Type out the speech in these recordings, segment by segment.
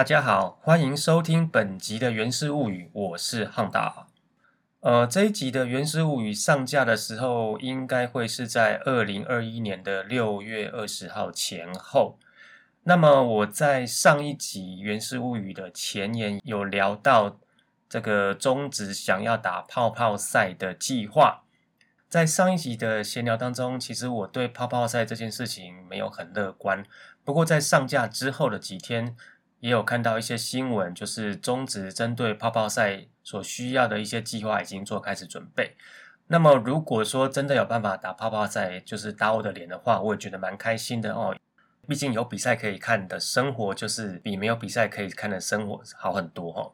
大家好，欢迎收听本集的《原始物语》，我是汉达。呃，这一集的《原始物语》上架的时候，应该会是在二零二一年的六月二十号前后。那么我在上一集《原始物语》的前言有聊到这个中职想要打泡泡赛的计划。在上一集的闲聊当中，其实我对泡泡赛这件事情没有很乐观。不过在上架之后的几天，也有看到一些新闻，就是中职针对泡泡赛所需要的一些计划已经做开始准备。那么如果说真的有办法打泡泡赛，就是打我的脸的话，我也觉得蛮开心的哦。毕竟有比赛可以看的生活，就是比没有比赛可以看的生活好很多哈。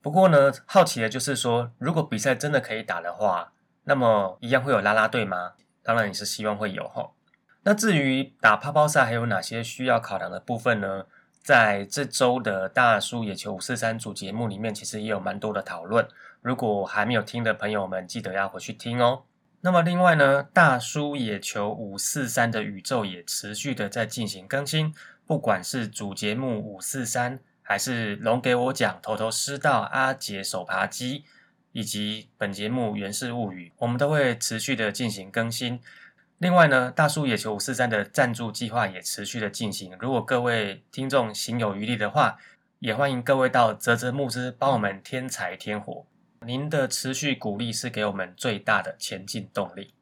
不过呢，好奇的就是说，如果比赛真的可以打的话，那么一样会有啦啦队吗？当然也是希望会有哈。那至于打泡泡赛还有哪些需要考量的部分呢？在这周的大叔野球五四三组节目里面，其实也有蛮多的讨论。如果还没有听的朋友们，记得要回去听哦。那么另外呢，大叔野球五四三的宇宙也持续的在进行更新，不管是主节目五四三，还是龙给我讲头头师道阿杰手扒鸡，以及本节目原氏物语，我们都会持续的进行更新。另外呢，大叔野球五四三的赞助计划也持续的进行。如果各位听众行有余力的话，也欢迎各位到泽泽募资帮我们添财添火。您的持续鼓励是给我们最大的前进动力。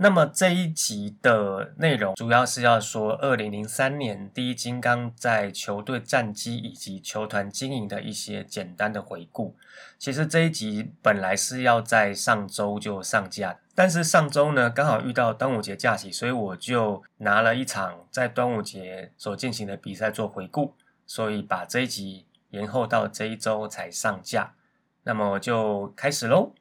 那么这一集的内容主要是要说，二零零三年第一金刚在球队战绩以及球团经营的一些简单的回顾。其实这一集本来是要在上周就上架，但是上周呢刚好遇到端午节假期，所以我就拿了一场在端午节所进行的比赛做回顾，所以把这一集延后到这一周才上架。那么就开始喽。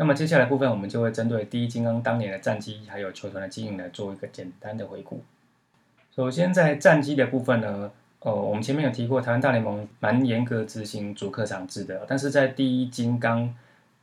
那么接下来部分，我们就会针对第一金刚当年的战绩，还有球团的经营来做一个简单的回顾。首先在战绩的部分呢。呃，我们前面有提过，台湾大联盟蛮严格执行主客场制的，但是在第一金刚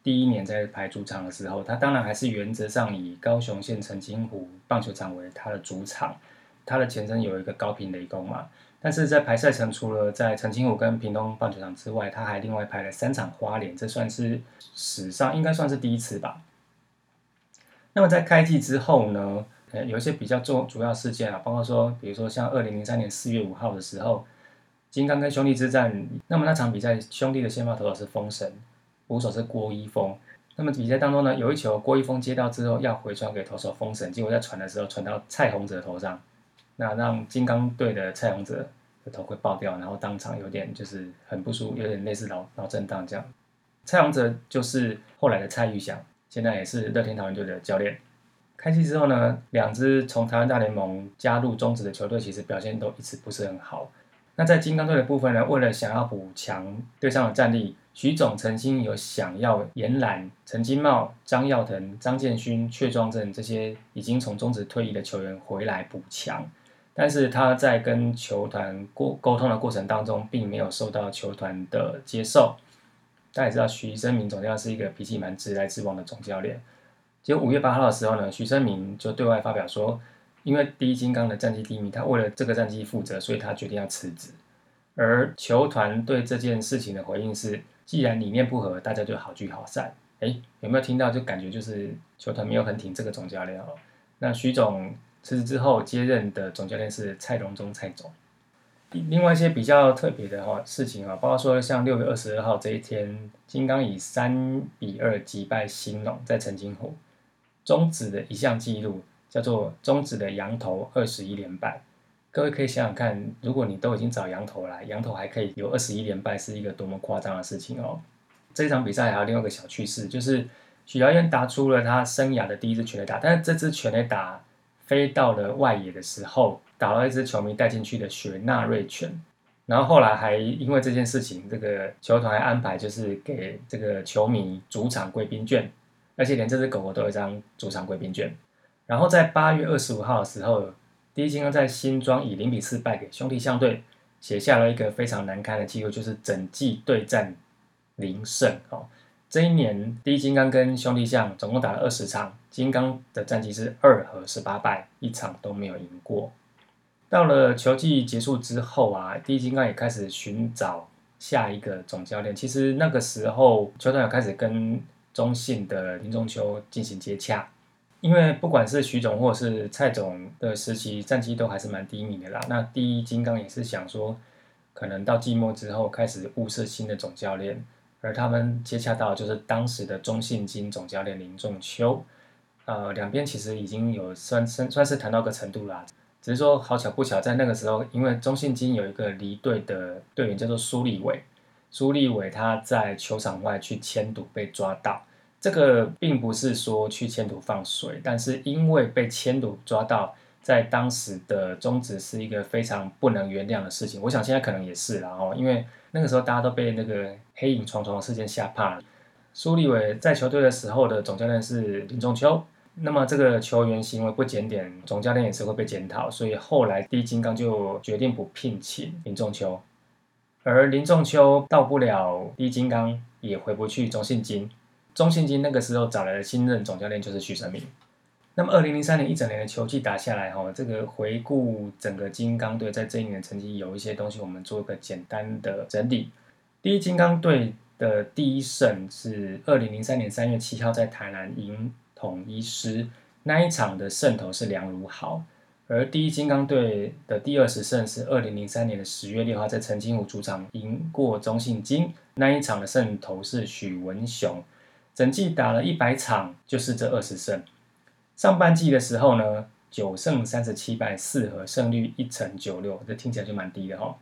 第一年在排主场的时候，它当然还是原则上以高雄县澄清湖棒球场为它的主场，它的前身有一个高平雷公嘛，但是在排赛程除了在澄清湖跟屏东棒球场之外，他还另外排了三场花莲，这算是史上应该算是第一次吧。那么在开季之后呢？呃，有一些比较重主要事件啊，包括说，比如说像二零零三年四月五号的时候，金刚跟兄弟之战，那么那场比赛，兄弟的先发投手是封神，捕手是郭一峰。那么比赛当中呢，有一球郭一峰接到之后要回传给投手封神，结果在传的时候传到蔡宏哲头上，那让金刚队的蔡宏哲头盔爆掉，然后当场有点就是很不舒服，有点类似脑脑震荡这样。蔡宏哲就是后来的蔡玉祥，现在也是乐天桃园队的教练。开季之后呢，两支从台湾大联盟加入中职的球队，其实表现都一直不是很好。那在金刚队的部分呢，为了想要补强队上的战力，徐总曾经有想要延揽陈金茂、张耀腾、张建勋、阙庄正这些已经从中职退役的球员回来补强，但是他在跟球团过沟通的过程当中，并没有受到球团的接受。大家也知道，徐生明总教练是一个脾气蛮直来直往的总教练。就五月八号的时候呢，徐生明就对外发表说，因为第一金刚的战绩低迷，他为了这个战绩负责，所以他决定要辞职。而球团对这件事情的回应是，既然理念不合，大家就好聚好散。哎，有没有听到？就感觉就是球团没有很挺这个总教练哦。那徐总辞职之后接任的总教练是蔡荣忠蔡总。另外一些比较特别的哈事情啊，包括说像六月二十二号这一天，金刚以三比二击败兴隆，在澄清湖。中指的一项记录叫做中指的羊头二十一连败，各位可以想想看，如果你都已经找羊头来，羊头还可以有二十一连败，是一个多么夸张的事情哦。这场比赛还有另外一个小趣事，就是许耀燕打出了他生涯的第一支全垒打，但是这支全垒打飞到了外野的时候，打到一只球迷带进去的雪纳瑞犬，然后后来还因为这件事情，这个球团还安排就是给这个球迷主场贵宾券。而且连这只狗狗都有一张主场贵宾券。然后在八月二十五号的时候，第一金刚在新庄以零比四败给兄弟象队，写下了一个非常难堪的记录，就是整季对战零胜哦。这一年，第一金刚跟兄弟象总共打了二十场，金刚的战绩是二和十八败，一场都没有赢过。到了球季结束之后啊，第一金刚也开始寻找下一个总教练。其实那个时候，球团有开始跟中信的林中秋进行接洽。因为不管是徐总或者是蔡总的时期战绩都还是蛮低迷的啦。那第一金刚也是想说，可能到季末之后开始物色新的总教练，而他们接洽到就是当时的中信金总教练林仲秋。呃，两边其实已经有算算算是谈到个程度啦。只是说好巧不巧，在那个时候，因为中信金有一个离队的队员叫做苏立伟，苏立伟他在球场外去签赌被抓到。这个并不是说去迁赌放水，但是因为被迁赌抓到，在当时的宗旨是一个非常不能原谅的事情。我想现在可能也是了哦，因为那个时候大家都被那个黑影重重的事件吓怕了。苏立伟在球队的时候的总教练是林仲秋，那么这个球员行为不检点，总教练也是会被检讨，所以后来第一金刚就决定不聘请林仲秋，而林仲秋到不了第一金刚，也回不去中信金。中信金那个时候找来的新任总教练就是许成明。那么二零零三年一整年的球季打下来，哈，这个回顾整个金刚队在这一年的成绩，有一些东西我们做个简单的整理。第一金刚队的第一胜是二零零三年三月七号在台南赢统一师，那一场的胜投是梁如豪。而第一金刚队的第二十胜是二零零三年的十月六号在澄清湖主场赢过中信金，那一场的胜投是许文雄。整季打了一百场，就是这二十胜。上半季的时候呢，九胜三十七败四和，胜率一成九六，这听起来就蛮低的哈。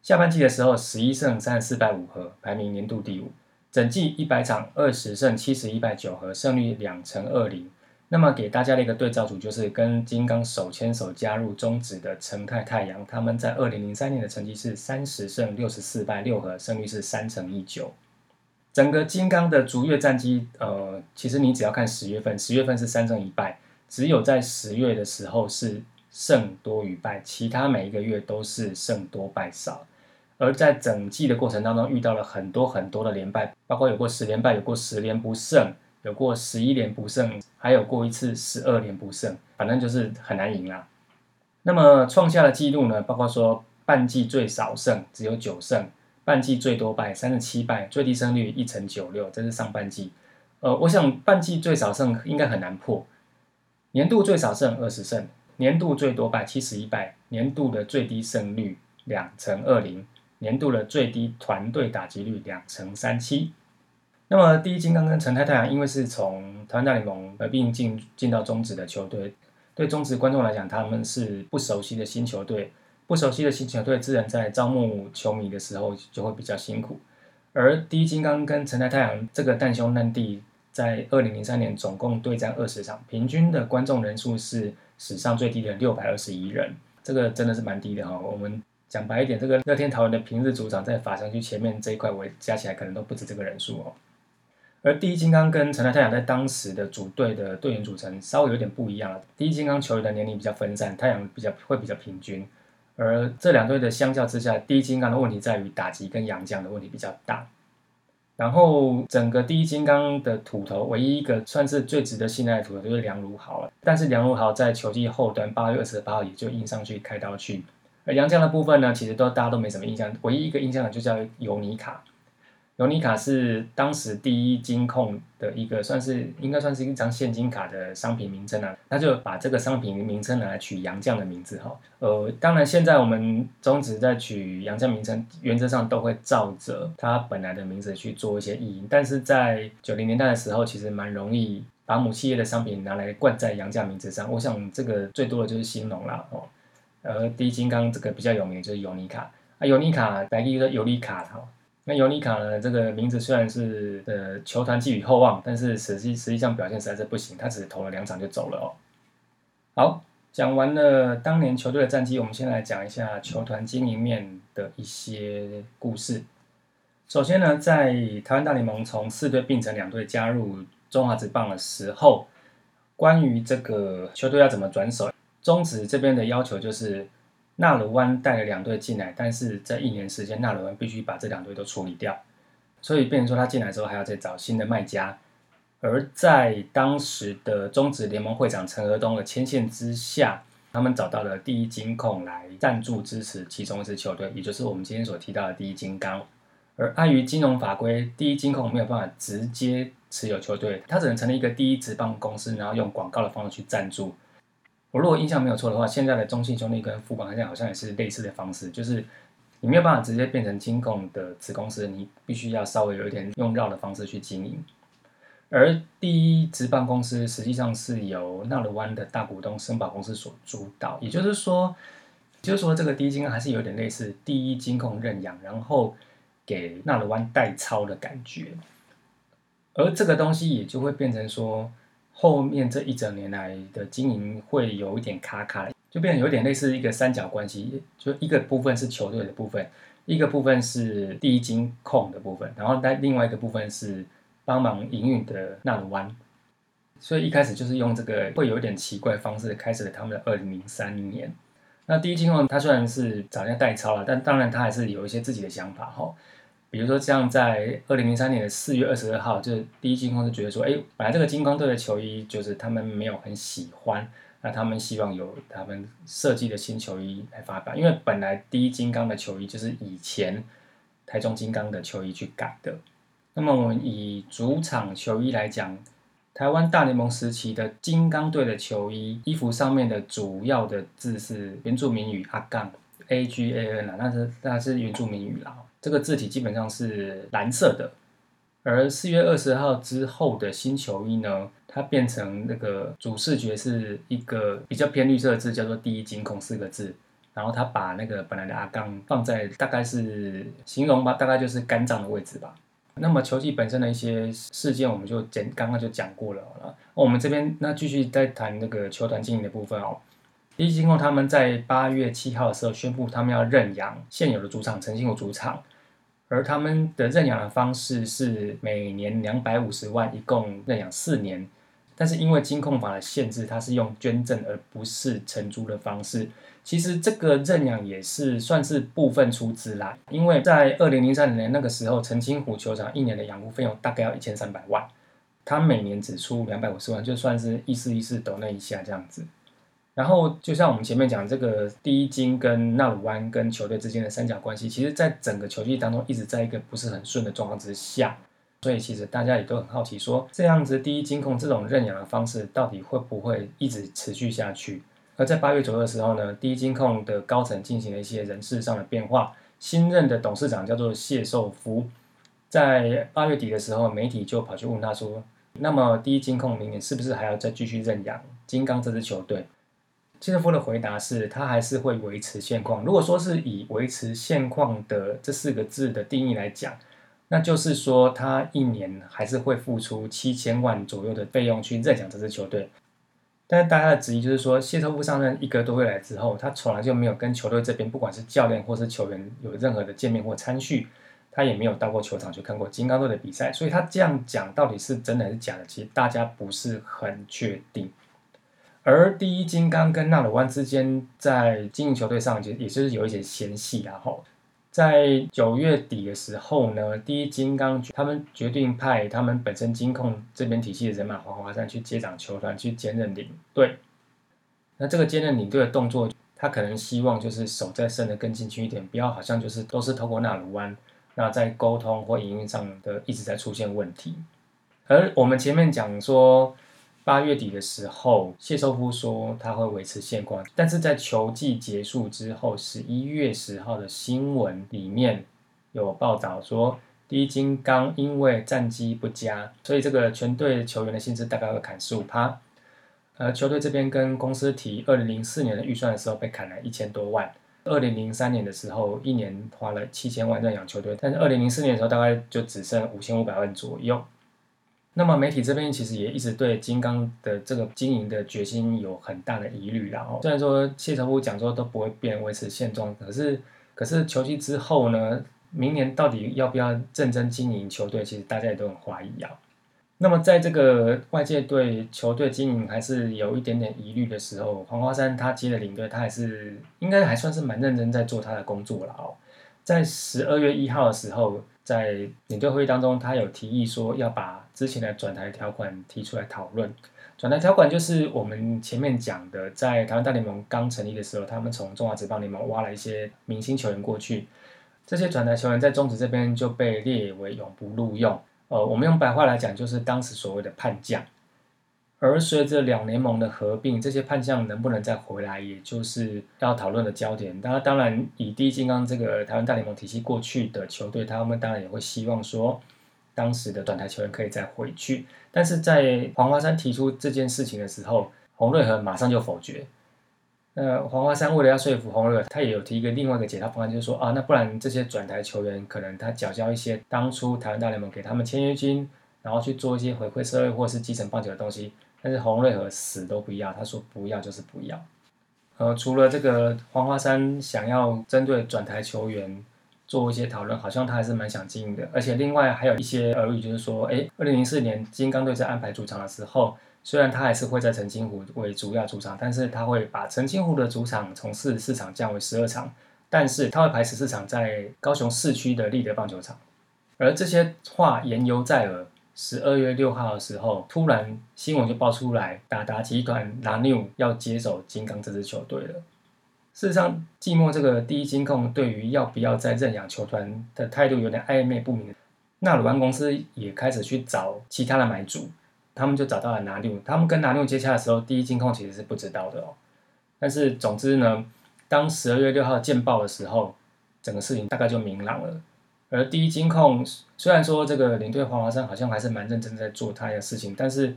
下半季的时候，十一胜三十四败五和，排名年度第五。整季一百场二十胜七十一败九和，胜率两成二零。那么给大家的一个对照组，就是跟金刚手牵手加入中职的陈泰太阳，他们在二零零三年的成绩是三十胜六十四败六和，胜率是三成一九。整个金刚的逐月战绩，呃，其实你只要看十月份，十月份是三胜一败，只有在十月的时候是胜多于败，其他每一个月都是胜多败少。而在整季的过程当中，遇到了很多很多的连败，包括有过十连败，有过十连不胜，有过十一连不胜，还有过一次十二连不胜，反正就是很难赢啦。那么创下的记录呢，包括说半季最少胜只有九胜。半季最多败三十七败，最低胜率一成九六，这是上半季。呃，我想半季最少胜应该很难破。年度最少胜二十胜，年度最多败七十一败，年度的最低胜率两成二零，年度的最低团队打击率两成三七。那么第一金刚跟成泰太阳，因为是从台湾大联盟合并进进到中职的球队，对中职观众来讲，他们是不熟悉的新球队。不熟悉的新球队，自然在招募球迷的时候就会比较辛苦。而第一金刚跟成泰太阳这个难兄难弟，在二零零三年总共对战二十场，平均的观众人数是史上最低的六百二十一人，这个真的是蛮低的哈。我们讲白一点，这个乐天桃园的平日主场在法商区前面这一块，我加起来可能都不止这个人数哦。而第一金刚跟成泰太阳在当时的组队的队员组成稍微有点不一样了。第一金刚球员的年龄比较分散，太阳比较会比较平均。而这两队的相较之下，第一金刚的问题在于打击跟洋将的问题比较大。然后整个第一金刚的土头，唯一一个算是最值得信赖的土头就是梁如豪了。但是梁如豪在球季后端八月二十八号也就印上去开刀去。而杨将的部分呢，其实都大家都没什么印象，唯一一个印象的就叫尤尼卡。尤尼卡是当时第一金控的一个，算是应该算是一张现金卡的商品名称啊，他就把这个商品名称拿来取杨绛的名字哈。呃，当然现在我们中职在取杨绛名称，原则上都会照着他本来的名字去做一些译音，但是在九零年代的时候，其实蛮容易把母企业的商品拿来冠在杨绛名字上。我想这个最多的就是兴隆啦哦，而第一金刚这个比较有名就是尤尼卡啊，尤尼卡来一个尤尼卡哈。那尤尼卡呢？这个名字虽然是呃球团寄予厚望，但是实际实际上表现实在是不行。他只投了两场就走了哦。好，讲完了当年球队的战绩，我们先来讲一下球团经营面的一些故事。首先呢，在台湾大联盟从四队并成两队加入中华职棒的时候，关于这个球队要怎么转手，中职这边的要求就是纳鲁湾带了两队进来，但是这一年时间纳鲁湾必须把这两队都处理掉，所以变成说他进来之后还要再找新的卖家。而在当时的中职联盟会长陈和东的牵线之下，他们找到了第一金控来赞助支持其中一支球队，也就是我们今天所提到的第一金刚。而碍于金融法规，第一金控没有办法直接持有球队，他只能成立一个第一职棒公司，然后用广告的方式去赞助。我如果印象没有错的话，现在的中信兄弟跟富邦好像好像也是类似的方式，就是你没有办法直接变成金控的子公司，你必须要稍微有一点用绕的方式去经营。而第一职棒公司实际上是由纳鲁湾的大股东森宝公司所主导，也就是说，就是说这个第一金还是有点类似第一金控认养，然后给纳鲁湾代操的感觉。而这个东西也就会变成说，后面这一整年来的经营会有一点卡卡，就变成有点类似一个三角关系，就一个部分是球队的部分，一个部分是第一金控的部分，然后在另外一个部分是。帮忙营运的纳鲁湾，所以一开始就是用这个会有点奇怪方式开始了他们的二零零三年。那第一金控他虽然是找人代操了，但当然他还是有一些自己的想法哈。比如说像在二零零三年的四月二十二号，就是第一金控就觉得说，哎，本来这个金刚队的球衣就是他们没有很喜欢，那他们希望有他们设计的新球衣来发表，因为本来第一金刚的球衣就是以前台中金刚的球衣去改的。那么我们以主场球衣来讲，台湾大联盟时期的金刚队的球衣，衣服上面的主要的字是原住民语阿杠 A G A N 啊，那是那是原住民语啦。这个字体基本上是蓝色的。而四月二十号之后的新球衣呢，它变成那个主视觉是一个比较偏绿色的字，叫做“第一金控”四个字。然后他把那个本来的阿刚放在大概是形容吧，大概就是肝脏的位置吧。那么球季本身的一些事件，我们就简刚刚就讲过了。我们这边那继续再谈那个球团经营的部分哦。第一金控他们在八月七号的时候宣布，他们要认养现有的主场澄清湖主场，而他们的认养的方式是每年两百五十万，一共认养四年。但是因为金控法的限制，它是用捐赠而不是承租的方式。其实这个认养也是算是部分出资啦，因为在二零零三年那个时候，澄清湖球场一年的养护费用大概要一千三百万，他每年只出两百五十万，就算是意思意思抖那一下这样子。然后就像我们前面讲这个第一金跟纳鲁湾跟球队之间的三角关系，其实在整个球季当中一直在一个不是很顺的状况之下，所以其实大家也都很好奇，说这样子第一金控这种认养的方式到底会不会一直持续下去？而在八月左右的时候呢，第一金控的高层进行了一些人事上的变化，新任的董事长叫做谢寿福。在八月底的时候，媒体就跑去问他说：“那么第一金控明年是不是还要再继续认养金刚这支球队？”谢特夫的回答是他还是会维持现况。如果说是以维持现况的这四个字的定义来讲，那就是说他一年还是会付出七千万左右的费用去认养这支球队。但是大家的质疑就是说，谢特夫上任一个多月来之后，他从来就没有跟球队这边，不管是教练或是球员有任何的见面或参叙，他也没有到过球场去看过金刚队的比赛，所以他这样讲到底是真的还是假的，其实大家不是很确定。而第一金刚跟纳鲁湾之间在经营球队上，其实也是有一些嫌隙然后。在九月底的时候呢，第一金刚他们决定派他们本身金控这边体系的人马黄华山去接掌球团，去兼任领队。那这个兼任领队的动作，他可能希望就是手再伸得更进去一点，不要好像就是都是透过纳鲁湾，那在沟通或营运上的一直在出现问题。而我们前面讲说。八月底的时候，谢寿夫说他会维持现况，但是在球季结束之后，十一月十号的新闻里面有报道说，第一金刚因为战绩不佳，所以这个全队球员的薪资大概会砍十五趴。而，球队这边跟公司提二零零四年的预算的时候被砍了一千多万，二零零三年的时候一年花了七千万在养球队，但是二零零四年的时候大概就只剩五千五百万左右。那么媒体这边其实也一直对金刚的这个经营的决心有很大的疑虑，然后虽然说谢承福讲说都不会变维持现状，可是可是球季之后呢，明年到底要不要认真经营球队，其实大家也都很怀疑啊。那么在这个外界对球队经营还是有一点点疑虑的时候，黄华山他接了领队，他还是应该还算是蛮认真在做他的工作了哦。在十二月一号的时候，在领队会议当中，他有提议说要把之前的转台条款提出来讨论。转台条款就是我们前面讲的，在台湾大联盟刚成立的时候，他们从中华职棒联盟挖了一些明星球员过去，这些转台球员在中职这边就被列为永不录用。呃，我们用白话来讲，就是当时所谓的叛将。而随着两联盟的合并，这些叛将能不能再回来，也就是要讨论的焦点。当然，当然以第一金刚这个台湾大联盟体系过去的球队，他们当然也会希望说，当时的短台球员可以再回去。但是在黄华山提出这件事情的时候，洪瑞和马上就否决。那黄华山为了要说服洪瑞，他也有提一个另外一个解套方案，就是说啊，那不然这些转台球员可能他缴交一些当初台湾大联盟给他们签约金，然后去做一些回馈社会或是基层棒球的东西。但是洪瑞和死都不要，他说不要就是不要。呃，除了这个黄华山想要针对转台球员做一些讨论，好像他还是蛮想经营的。而且另外还有一些耳语，就是说，哎，二零零四年金刚队在安排主场的时候。虽然他还是会在澄清湖为主要主场，但是他会把澄清湖的主场从四十四场降为十二场，但是他会排十四场在高雄市区的立德棒球场。而这些话言犹在耳，十二月六号的时候，突然新闻就爆出来，达达集团拿纽要接手金刚这支球队了。事实上，季末这个第一金控对于要不要再认养球团的态度有点暧昧不明，纳鲁安公司也开始去找其他的买主。他们就找到了拿六，他们跟拿六接洽的时候，第一金控其实是不知道的哦。但是总之呢，当十二月六号见报的时候，整个事情大概就明朗了。而第一金控虽然说这个领队黄华山好像还是蛮认真在做他的事情，但是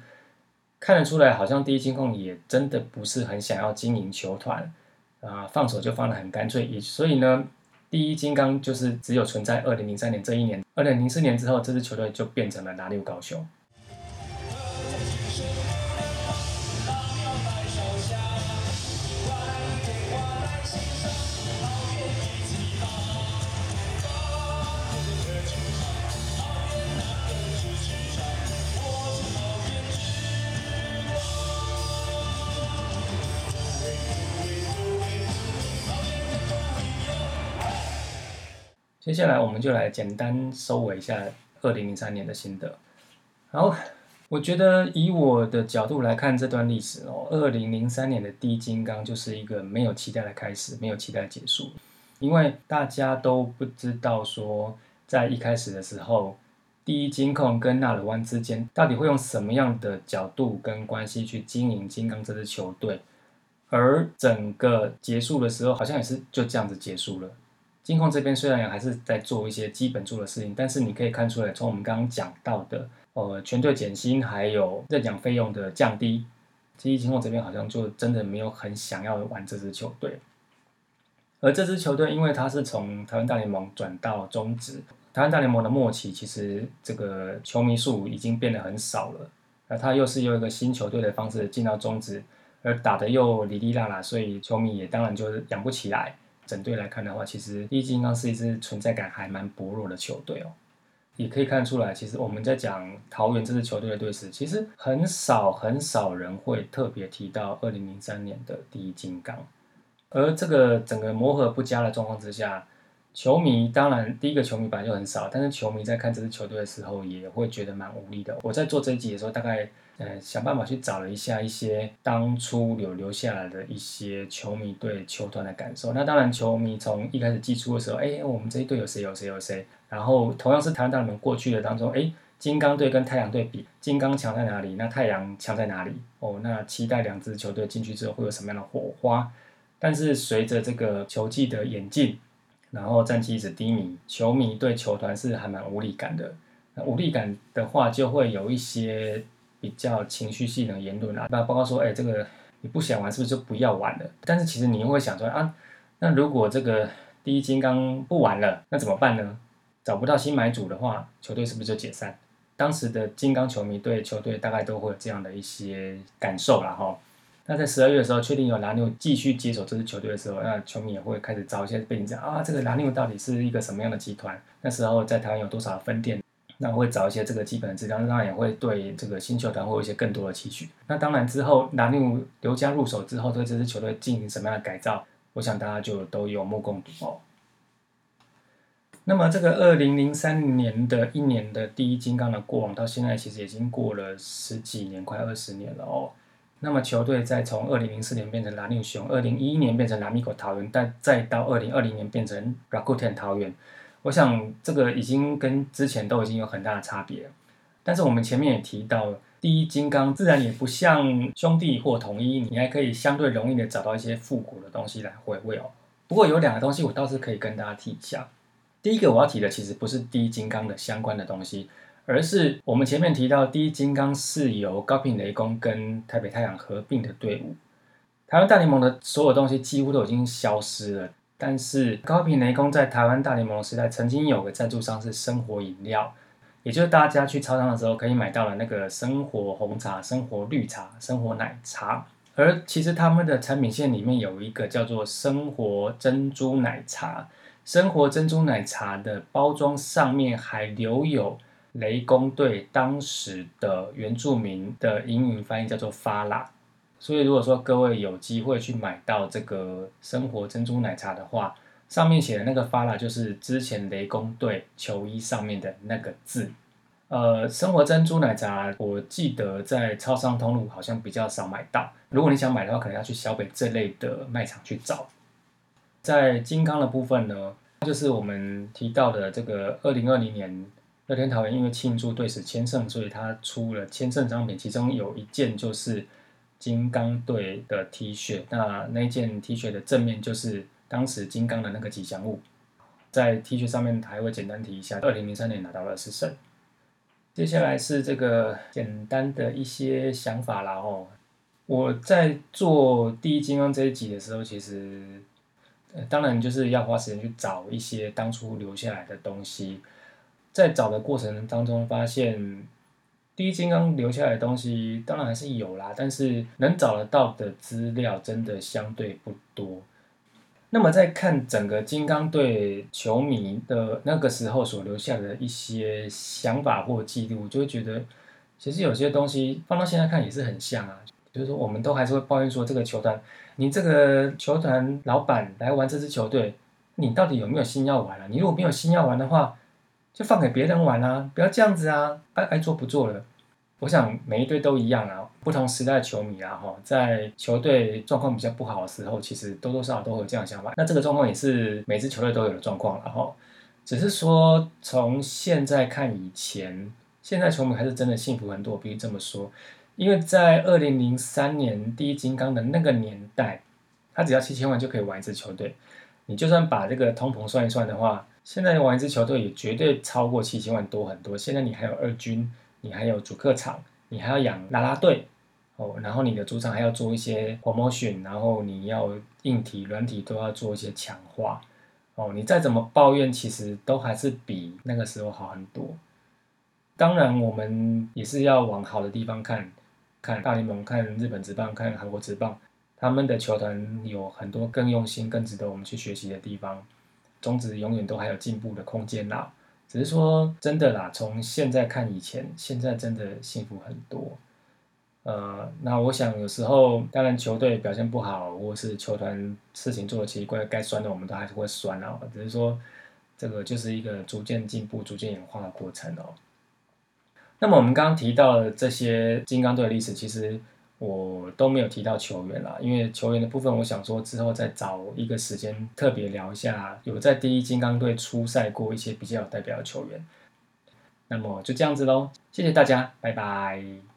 看得出来，好像第一金控也真的不是很想要经营球团啊，放手就放的很干脆。也所以呢，第一金刚就是只有存在二零零三年这一年，二零零四年之后，这支球队就变成了拿六高雄。接下来我们就来简单收尾一下二零零三年的心得。好，我觉得以我的角度来看这段历史哦，二零零三年的第一金刚就是一个没有期待的开始，没有期待结束，因为大家都不知道说在一开始的时候，第一金控跟纳鲁湾之间到底会用什么样的角度跟关系去经营金刚这支球队，而整个结束的时候好像也是就这样子结束了。金控这边虽然还是在做一些基本做的事情，但是你可以看出来，从我们刚刚讲到的，呃，全队减薪还有认奖费用的降低，其实金控这边好像就真的没有很想要玩这支球队。而这支球队，因为它是从台湾大联盟转到中职，台湾大联盟的末期，其实这个球迷数已经变得很少了，而他又是用一个新球队的方式进到中职，而打得又哩哩啦啦，所以球迷也当然就是养不起来。整队来看的话，其实第一金刚是一支存在感还蛮薄弱的球队哦。也可以看出来，其实我们在讲桃园这支球队的队史，其实很少很少人会特别提到二零零三年的第一金刚。而这个整个磨合不佳的状况之下，球迷当然第一个球迷本来就很少，但是球迷在看这支球队的时候，也会觉得蛮无力的。我在做这一集的时候，大概。呃，想办法去找了一下一些当初有留下来的一些球迷对球团的感受。那当然，球迷从一开始寄出的时候，哎，我们这一队有谁有谁有谁。然后同样是台湾大联盟过去的当中，哎，金刚队跟太阳队比，金刚强在哪里？那太阳强在哪里？哦，那期待两支球队进去之后会有什么样的火花？但是随着这个球季的演进，然后战绩一直低迷，球迷对球团是还蛮无力感的。那无力感的话，就会有一些。比较情绪性的言论啊，那包括说，哎，这个你不想玩，是不是就不要玩了？但是其实你又会想说，啊，那如果这个第一金刚不玩了，那怎么办呢？找不到新买主的话，球队是不是就解散？当时的金刚球迷对球队大概都会有这样的一些感受了哈。那在十二月的时候，确定有蓝牛继续接手这支球队的时候，那球迷也会开始找一些背景讲啊，这个蓝牛到底是一个什么样的集团？那时候在台湾有多少分店？那会找一些这个基本的资料，那也会对这个新球团会有一些更多的期许。那当然之后拿纽刘家入手之后，对这支球队进行什么样的改造，我想大家就都有目共睹哦。那么这个二零零三年的一年的第一金刚的过往，到现在其实已经过了十几年，快二十年了哦。那么球队再从二零零四年变成拉纽熊，二零一一年变成蓝米狗桃园，但再到二零二零年变成 Rakuten 桃园，我想这个已经跟之前都已经有很大的差别。但是我们前面也提到，第一金刚自然也不像兄弟或统一，你还可以相对容易的找到一些复古的东西来回味哦。不过有两个东西我倒是可以跟大家提一下。第一个我要提的其实不是第一金刚的相关的东西，而是我们前面提到第一金刚是由高平雷公跟台北太阳合并的队伍。台湾大联盟的所有东西几乎都已经消失了，但是高平雷公在台湾大联盟时代曾经有个赞助商是生活饮料，也就是大家去超商的时候可以买到的那个生活红茶、生活绿茶、生活奶茶。而其实他们的产品线里面有一个叫做生活珍珠奶茶。生活珍珠奶茶的包装上面还留有雷公对当时的原住民的英语翻译叫做发拉，所以如果说各位有机会去买到这个生活珍珠奶茶的话，上面写的那个发拉就是之前雷公队球衣上面的那个字。呃，生活珍珠奶茶我记得在超商通路好像比较少买到，如果你想买的话，可能要去小北这类的卖场去找。在金刚的部分呢，就是我们提到的这个二零二零年乐天桃园因为庆祝队史千胜，所以他出了千胜商品，其中有一件就是金刚队的 T 恤。那那件 T 恤的正面就是当时金刚的那个吉祥物，在 T 恤上面还会简单提一下，二零零三年拿到了十胜。接下来是这个简单的一些想法啦哦，我在做第一金刚这一集的时候，其实。当然，就是要花时间去找一些当初留下来的东西，在找的过程当中，发现第一金刚留下来的东西，当然还是有啦，但是能找得到的资料真的相对不多。那么，在看整个金刚队球迷的那个时候所留下的一些想法或记录，就会觉得，其实有些东西放到现在看也是很像啊。就是说，我们都还是会抱怨说，这个球团，你这个球团老板来玩这支球队，你到底有没有心要玩啊？你如果没有心要玩的话，就放给别人玩啊，不要这样子啊，爱爱做不做了。我想每一队都一样啊，不同时代的球迷啊，哈，在球队状况比较不好的时候，其实多多少少都会有这样想法。那这个状况也是每支球队都有的状况，了，哈只是说从现在看以前，现在球迷还是真的幸福很多，必须这么说。因为在二零零三年第一金刚的那个年代，他只要七千万就可以玩一支球队。你就算把这个通膨算一算的话，现在玩一支球队也绝对超过七千万多很多。现在你还有二军，你还有主客场，你还要养拉拉队哦，然后你的主场还要做一些 promotion，然后你要硬体、软体都要做一些强化哦。你再怎么抱怨，其实都还是比那个时候好很多。当然，我们也是要往好的地方看。看大联盟，看日本职棒，看韩国职棒，他们的球团有很多更用心、更值得我们去学习的地方。中职永远都还有进步的空间啦。只是说真的啦，从现在看以前，现在真的幸福很多。呃，那我想有时候，当然球队表现不好，或是球团事情做的奇怪，该酸的我们都还是会酸啊。只是说，这个就是一个逐渐进步、逐渐演化的过程哦。那么我们刚刚提到的这些金刚队的历史，其实我都没有提到球员啦，因为球员的部分，我想说之后再找一个时间特别聊一下，有在第一金刚队出赛过一些比较有代表的球员。那么就这样子喽，谢谢大家，拜拜。